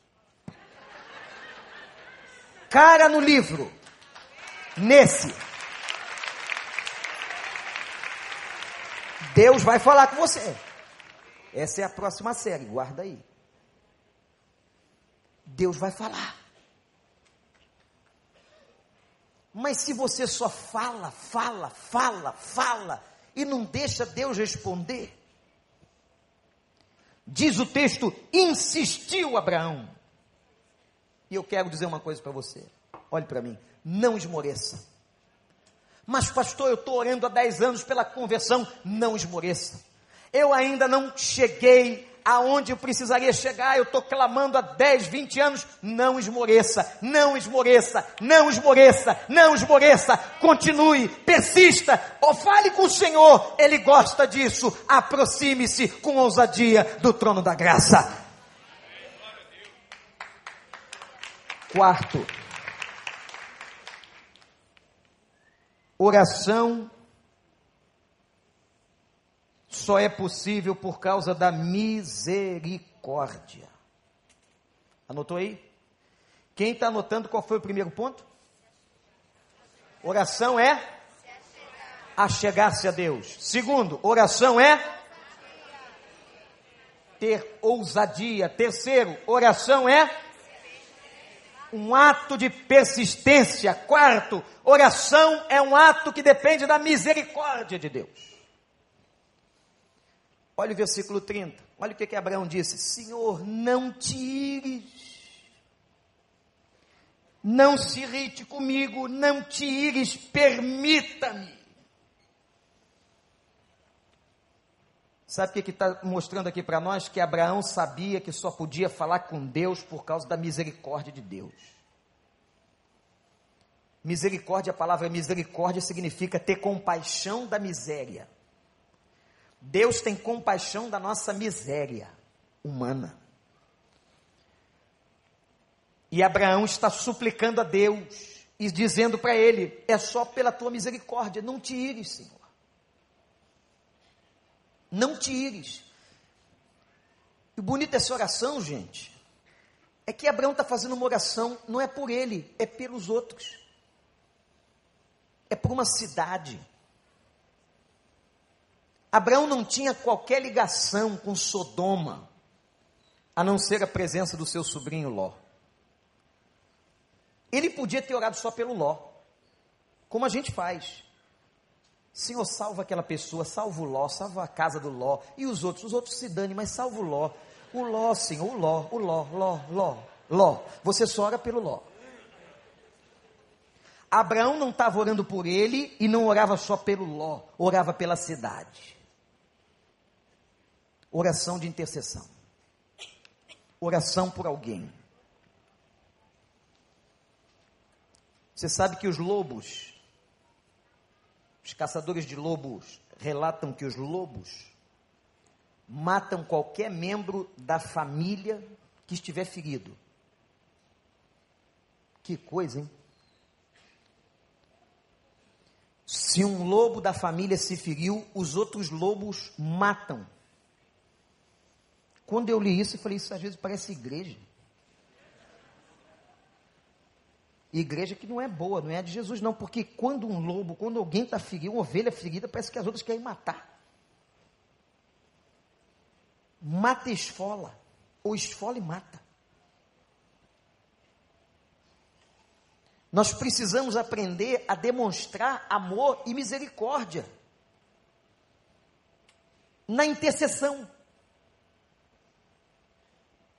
Cara no livro, nesse. Deus vai falar com você. Essa é a próxima série, guarda aí. Deus vai falar. Mas se você só fala, fala, fala, fala e não deixa Deus responder, diz o texto, insistiu Abraão. E eu quero dizer uma coisa para você. Olhe para mim, não esmoreça. Mas, pastor, eu estou orando há 10 anos pela conversão. Não esmoreça. Eu ainda não cheguei aonde eu precisaria chegar. Eu estou clamando há 10, 20 anos. Não esmoreça, não esmoreça, não esmoreça, não esmoreça. Continue, persista, ou fale com o Senhor. Ele gosta disso. Aproxime-se com ousadia do trono da graça. Quarto, Oração só é possível por causa da misericórdia. Anotou aí? Quem está anotando qual foi o primeiro ponto? Oração é achegar-se a Deus. Segundo, oração é ter ousadia. Terceiro, oração é um ato de persistência. Quarto, oração é um ato que depende da misericórdia de Deus. Olha o versículo 30. Olha o que, que Abraão disse: Senhor, não tires. Não se irrite comigo, não tires, permita-me. Sabe o que está mostrando aqui para nós? Que Abraão sabia que só podia falar com Deus por causa da misericórdia de Deus. Misericórdia, a palavra misericórdia significa ter compaixão da miséria. Deus tem compaixão da nossa miséria humana. E Abraão está suplicando a Deus e dizendo para ele: é só pela tua misericórdia, não te ires, Senhor. Não te ires. E o bonito dessa oração, gente, é que Abraão está fazendo uma oração, não é por ele, é pelos outros. É por uma cidade. Abraão não tinha qualquer ligação com Sodoma, a não ser a presença do seu sobrinho Ló. Ele podia ter orado só pelo Ló, como a gente faz. Senhor, salva aquela pessoa, salva o Ló, salva a casa do Ló. E os outros, os outros se dane, mas salva o Ló. O Ló, Senhor, o Ló, o Ló, Ló, Ló, Ló. Você só ora pelo Ló. Abraão não estava orando por ele e não orava só pelo Ló, orava pela cidade. Oração de intercessão. Oração por alguém. Você sabe que os lobos os caçadores de lobos relatam que os lobos matam qualquer membro da família que estiver ferido. Que coisa, hein? Se um lobo da família se feriu, os outros lobos matam. Quando eu li isso, eu falei: Isso às vezes parece igreja. igreja que não é boa, não é de Jesus, não, porque quando um lobo, quando alguém está ferido, uma ovelha ferida, parece que as outras querem matar. Mata e esfola, ou esfola e mata. Nós precisamos aprender a demonstrar amor e misericórdia na intercessão.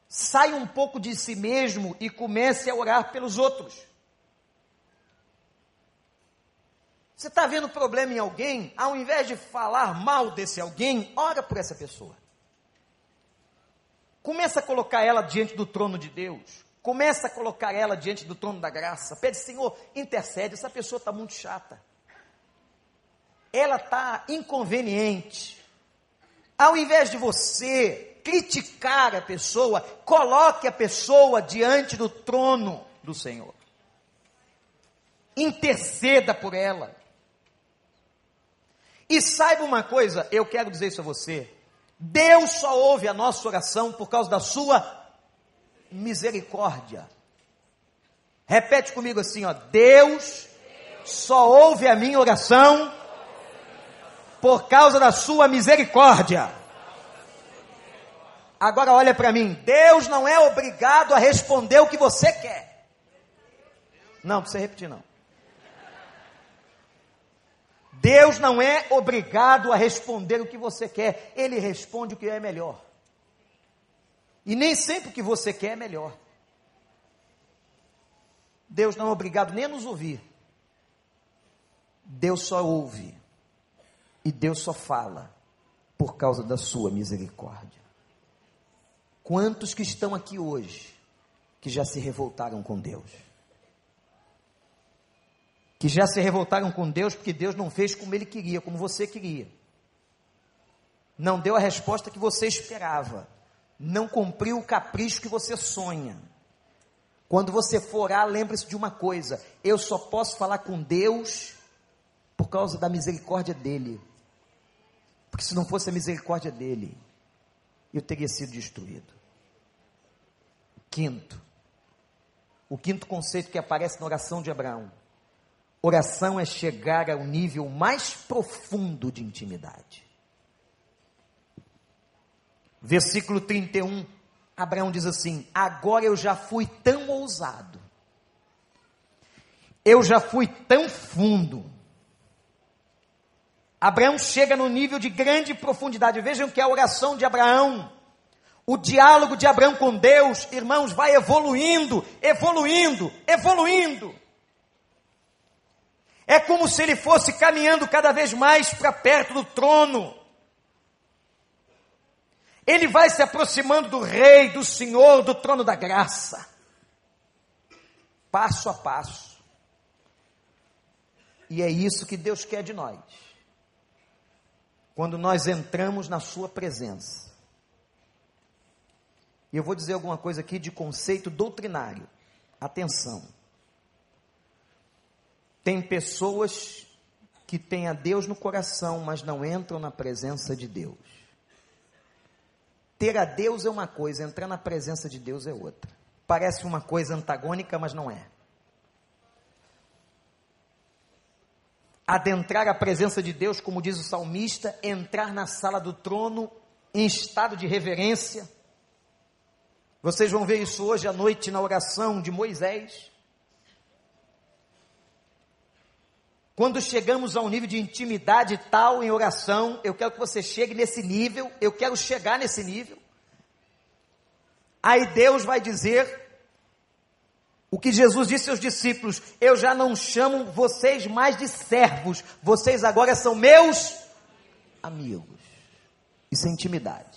Saia um pouco de si mesmo e comece a orar pelos outros. Você está vendo problema em alguém, ao invés de falar mal desse alguém, ora por essa pessoa. Começa a colocar ela diante do trono de Deus. Começa a colocar ela diante do trono da graça. Pede, Senhor, intercede. Essa pessoa está muito chata. ela está inconveniente. Ao invés de você criticar a pessoa, coloque a pessoa diante do trono do Senhor. Interceda por ela. E saiba uma coisa, eu quero dizer isso a você. Deus só ouve a nossa oração por causa da sua misericórdia. Repete comigo assim, ó. Deus só ouve a minha oração por causa da sua misericórdia. Agora olha para mim, Deus não é obrigado a responder o que você quer. Não, precisa repetir não. Deus não é obrigado a responder o que você quer, Ele responde o que é melhor. E nem sempre o que você quer é melhor. Deus não é obrigado nem a nos ouvir. Deus só ouve. E Deus só fala por causa da sua misericórdia. Quantos que estão aqui hoje que já se revoltaram com Deus? Que já se revoltaram com Deus porque Deus não fez como ele queria, como você queria. Não deu a resposta que você esperava. Não cumpriu o capricho que você sonha. Quando você for orar, lembre-se de uma coisa: eu só posso falar com Deus por causa da misericórdia dele. Porque se não fosse a misericórdia dele, eu teria sido destruído. Quinto, o quinto conceito que aparece na oração de Abraão: oração é chegar ao nível mais profundo de intimidade. Versículo 31, Abraão diz assim: Agora eu já fui tão ousado, eu já fui tão fundo, Abraão chega no nível de grande profundidade. Vejam que a oração de Abraão, o diálogo de Abraão com Deus, irmãos, vai evoluindo, evoluindo, evoluindo. É como se ele fosse caminhando cada vez mais para perto do trono. Ele vai se aproximando do Rei, do Senhor, do trono da graça. Passo a passo. E é isso que Deus quer de nós quando nós entramos na Sua presença. E eu vou dizer alguma coisa aqui de conceito doutrinário. Atenção. Tem pessoas que têm a Deus no coração, mas não entram na presença de Deus. Ter a Deus é uma coisa, entrar na presença de Deus é outra. Parece uma coisa antagônica, mas não é. adentrar a presença de Deus, como diz o salmista, entrar na sala do trono em estado de reverência. Vocês vão ver isso hoje à noite na oração de Moisés. Quando chegamos a um nível de intimidade tal em oração, eu quero que você chegue nesse nível, eu quero chegar nesse nível. Aí Deus vai dizer o que Jesus disse aos discípulos: Eu já não chamo vocês mais de servos, vocês agora são meus amigos. Isso é intimidade.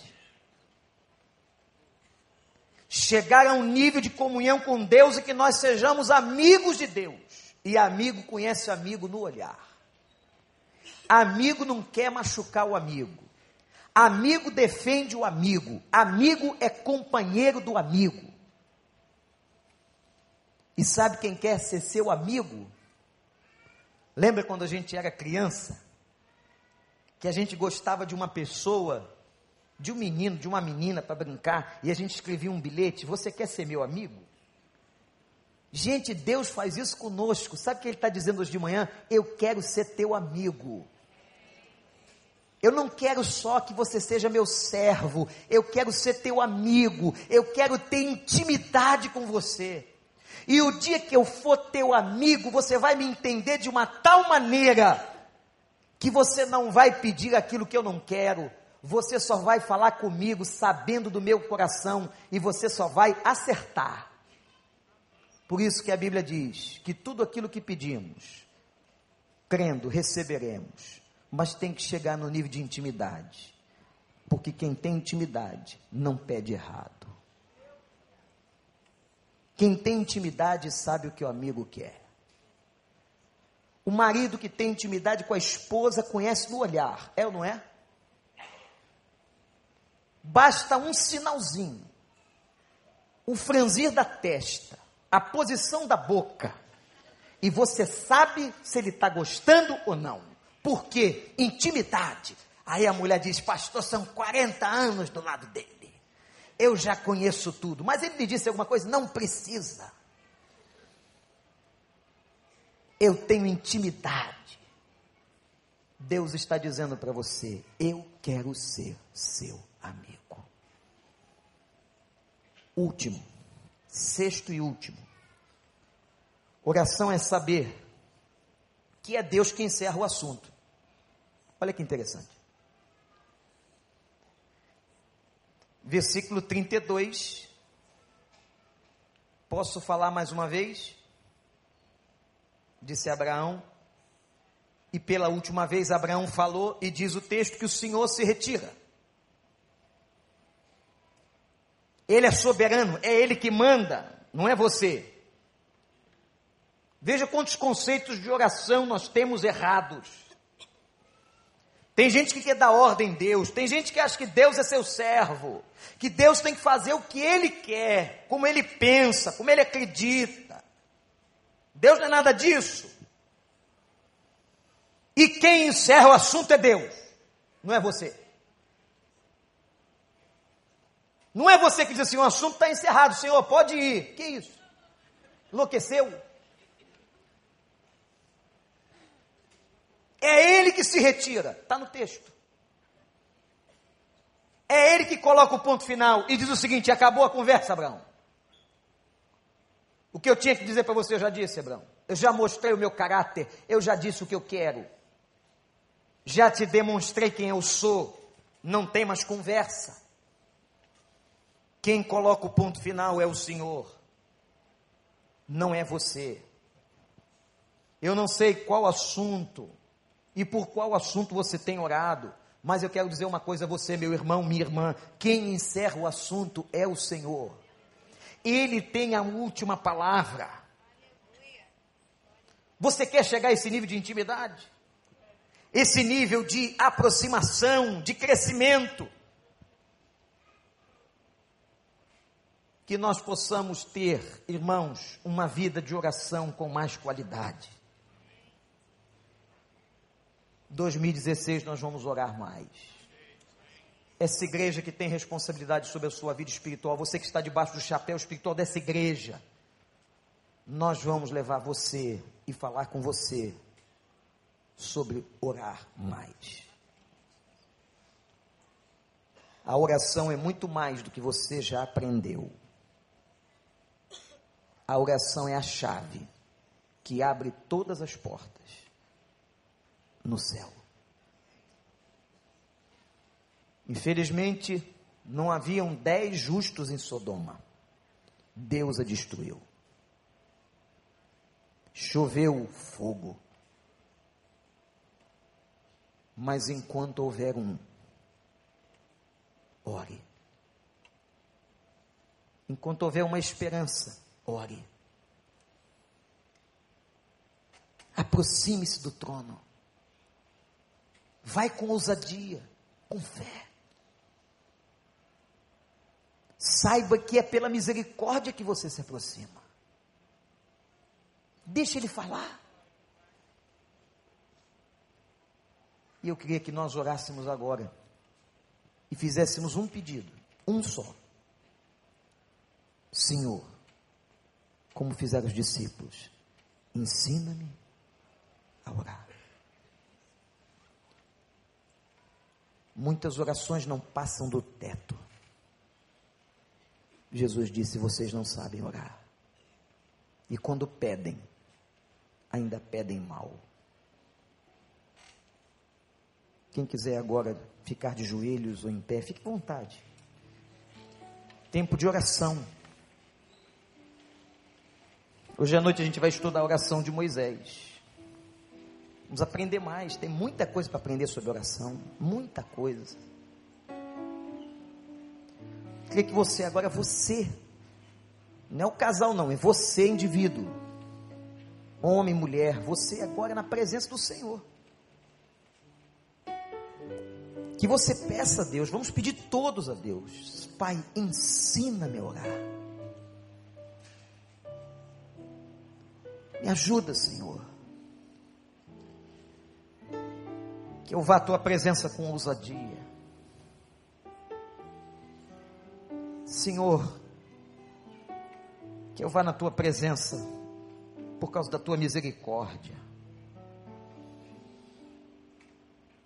Chegar a um nível de comunhão com Deus e que nós sejamos amigos de Deus. E amigo conhece amigo no olhar. Amigo não quer machucar o amigo. Amigo defende o amigo. Amigo é companheiro do amigo. E sabe quem quer ser seu amigo? Lembra quando a gente era criança? Que a gente gostava de uma pessoa, de um menino, de uma menina para brincar, e a gente escrevia um bilhete: Você quer ser meu amigo? Gente, Deus faz isso conosco. Sabe o que Ele está dizendo hoje de manhã? Eu quero ser teu amigo. Eu não quero só que você seja meu servo, eu quero ser teu amigo, eu quero ter intimidade com você. E o dia que eu for teu amigo, você vai me entender de uma tal maneira que você não vai pedir aquilo que eu não quero. Você só vai falar comigo sabendo do meu coração e você só vai acertar. Por isso que a Bíblia diz que tudo aquilo que pedimos, crendo, receberemos, mas tem que chegar no nível de intimidade. Porque quem tem intimidade não pede errado. Quem tem intimidade sabe o que o amigo quer. O marido que tem intimidade com a esposa conhece no olhar, é ou não é? Basta um sinalzinho, o franzir da testa, a posição da boca, e você sabe se ele está gostando ou não. Por quê? Intimidade. Aí a mulher diz, pastor, são 40 anos do lado dele. Eu já conheço tudo. Mas ele me disse alguma coisa? Não precisa. Eu tenho intimidade. Deus está dizendo para você: eu quero ser seu amigo. Último, sexto e último. Oração é saber que é Deus que encerra o assunto. Olha que interessante. Versículo 32. Posso falar mais uma vez? Disse Abraão. E pela última vez Abraão falou, e diz o texto que o Senhor se retira. Ele é soberano, é Ele que manda, não é você. Veja quantos conceitos de oração nós temos errados. Tem gente que quer dar ordem em Deus, tem gente que acha que Deus é seu servo, que Deus tem que fazer o que Ele quer, como Ele pensa, como Ele acredita. Deus não é nada disso. E quem encerra o assunto é Deus, não é você. Não é você que diz assim, o assunto está encerrado, Senhor, pode ir. Que isso? Enlouqueceu? É ele que se retira, está no texto. É ele que coloca o ponto final e diz o seguinte: acabou a conversa, Abraão. O que eu tinha que dizer para você eu já disse, Abraão. Eu já mostrei o meu caráter, eu já disse o que eu quero. Já te demonstrei quem eu sou. Não tem mais conversa. Quem coloca o ponto final é o Senhor, não é você. Eu não sei qual assunto e por qual assunto você tem orado, mas eu quero dizer uma coisa a você, meu irmão, minha irmã: quem encerra o assunto é o Senhor, Ele tem a última palavra. Você quer chegar a esse nível de intimidade? Esse nível de aproximação, de crescimento? Que nós possamos ter, irmãos, uma vida de oração com mais qualidade. 2016 nós vamos orar mais. Essa igreja que tem responsabilidade sobre a sua vida espiritual, você que está debaixo do chapéu espiritual dessa igreja, nós vamos levar você e falar com você sobre orar mais. A oração é muito mais do que você já aprendeu. A oração é a chave que abre todas as portas no céu. Infelizmente, não haviam dez justos em Sodoma. Deus a destruiu. Choveu fogo. Mas enquanto houver um, ore. Enquanto houver uma esperança, ore. Aproxime-se do trono. Vai com ousadia, com fé. Saiba que é pela misericórdia que você se aproxima. Deixa ele falar. E eu queria que nós orássemos agora e fizéssemos um pedido, um só. Senhor, como fizeram os discípulos. Ensina-me a orar. Muitas orações não passam do teto. Jesus disse: Vocês não sabem orar. E quando pedem, ainda pedem mal. Quem quiser agora ficar de joelhos ou em pé, fique à vontade. Tempo de oração. Hoje à noite a gente vai estudar a oração de Moisés. Vamos aprender mais. Tem muita coisa para aprender sobre oração. Muita coisa. Queria que você, agora você, não é o casal não, é você, indivíduo. Homem, mulher, você agora na presença do Senhor. Que você peça a Deus, vamos pedir todos a Deus. Pai, ensina-me a orar. Me ajuda, Senhor. Que eu vá à tua presença com ousadia. Senhor, que eu vá na tua presença por causa da tua misericórdia.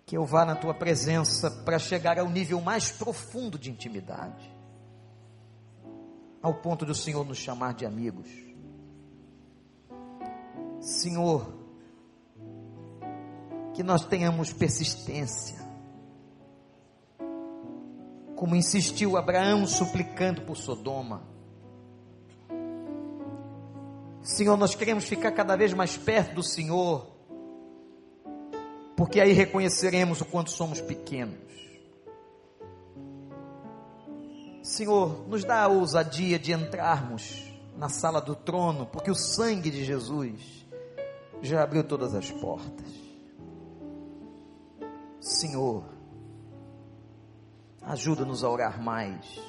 Que eu vá na tua presença para chegar ao nível mais profundo de intimidade, ao ponto do Senhor nos chamar de amigos. Senhor, que nós tenhamos persistência, como insistiu Abraão suplicando por Sodoma. Senhor, nós queremos ficar cada vez mais perto do Senhor, porque aí reconheceremos o quanto somos pequenos. Senhor, nos dá a ousadia de entrarmos na sala do trono, porque o sangue de Jesus já abriu todas as portas. Senhor, ajuda-nos a orar mais.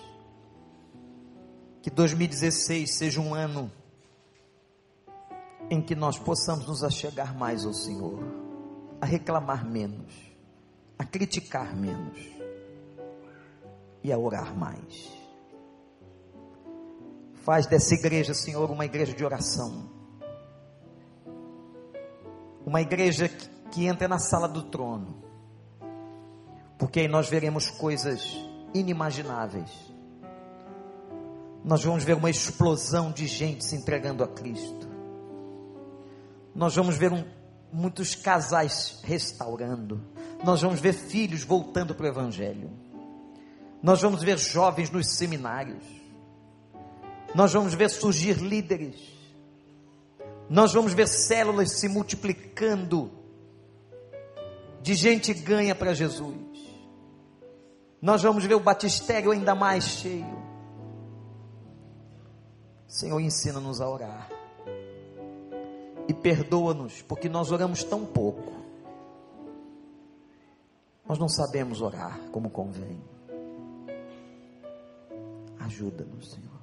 Que 2016 seja um ano em que nós possamos nos achegar mais ao Senhor, a reclamar menos, a criticar menos e a orar mais. Faz dessa igreja, Senhor, uma igreja de oração uma igreja que, entra na sala do trono, porque aí nós veremos coisas inimagináveis. Nós vamos ver uma explosão de gente se entregando a Cristo. Nós vamos ver um, muitos casais restaurando. Nós vamos ver filhos voltando para o Evangelho. Nós vamos ver jovens nos seminários. Nós vamos ver surgir líderes nós vamos ver células se multiplicando, de gente ganha para Jesus. Nós vamos ver o batistério ainda mais cheio. Senhor, ensina-nos a orar. E perdoa-nos, porque nós oramos tão pouco. Nós não sabemos orar como convém. Ajuda-nos, Senhor.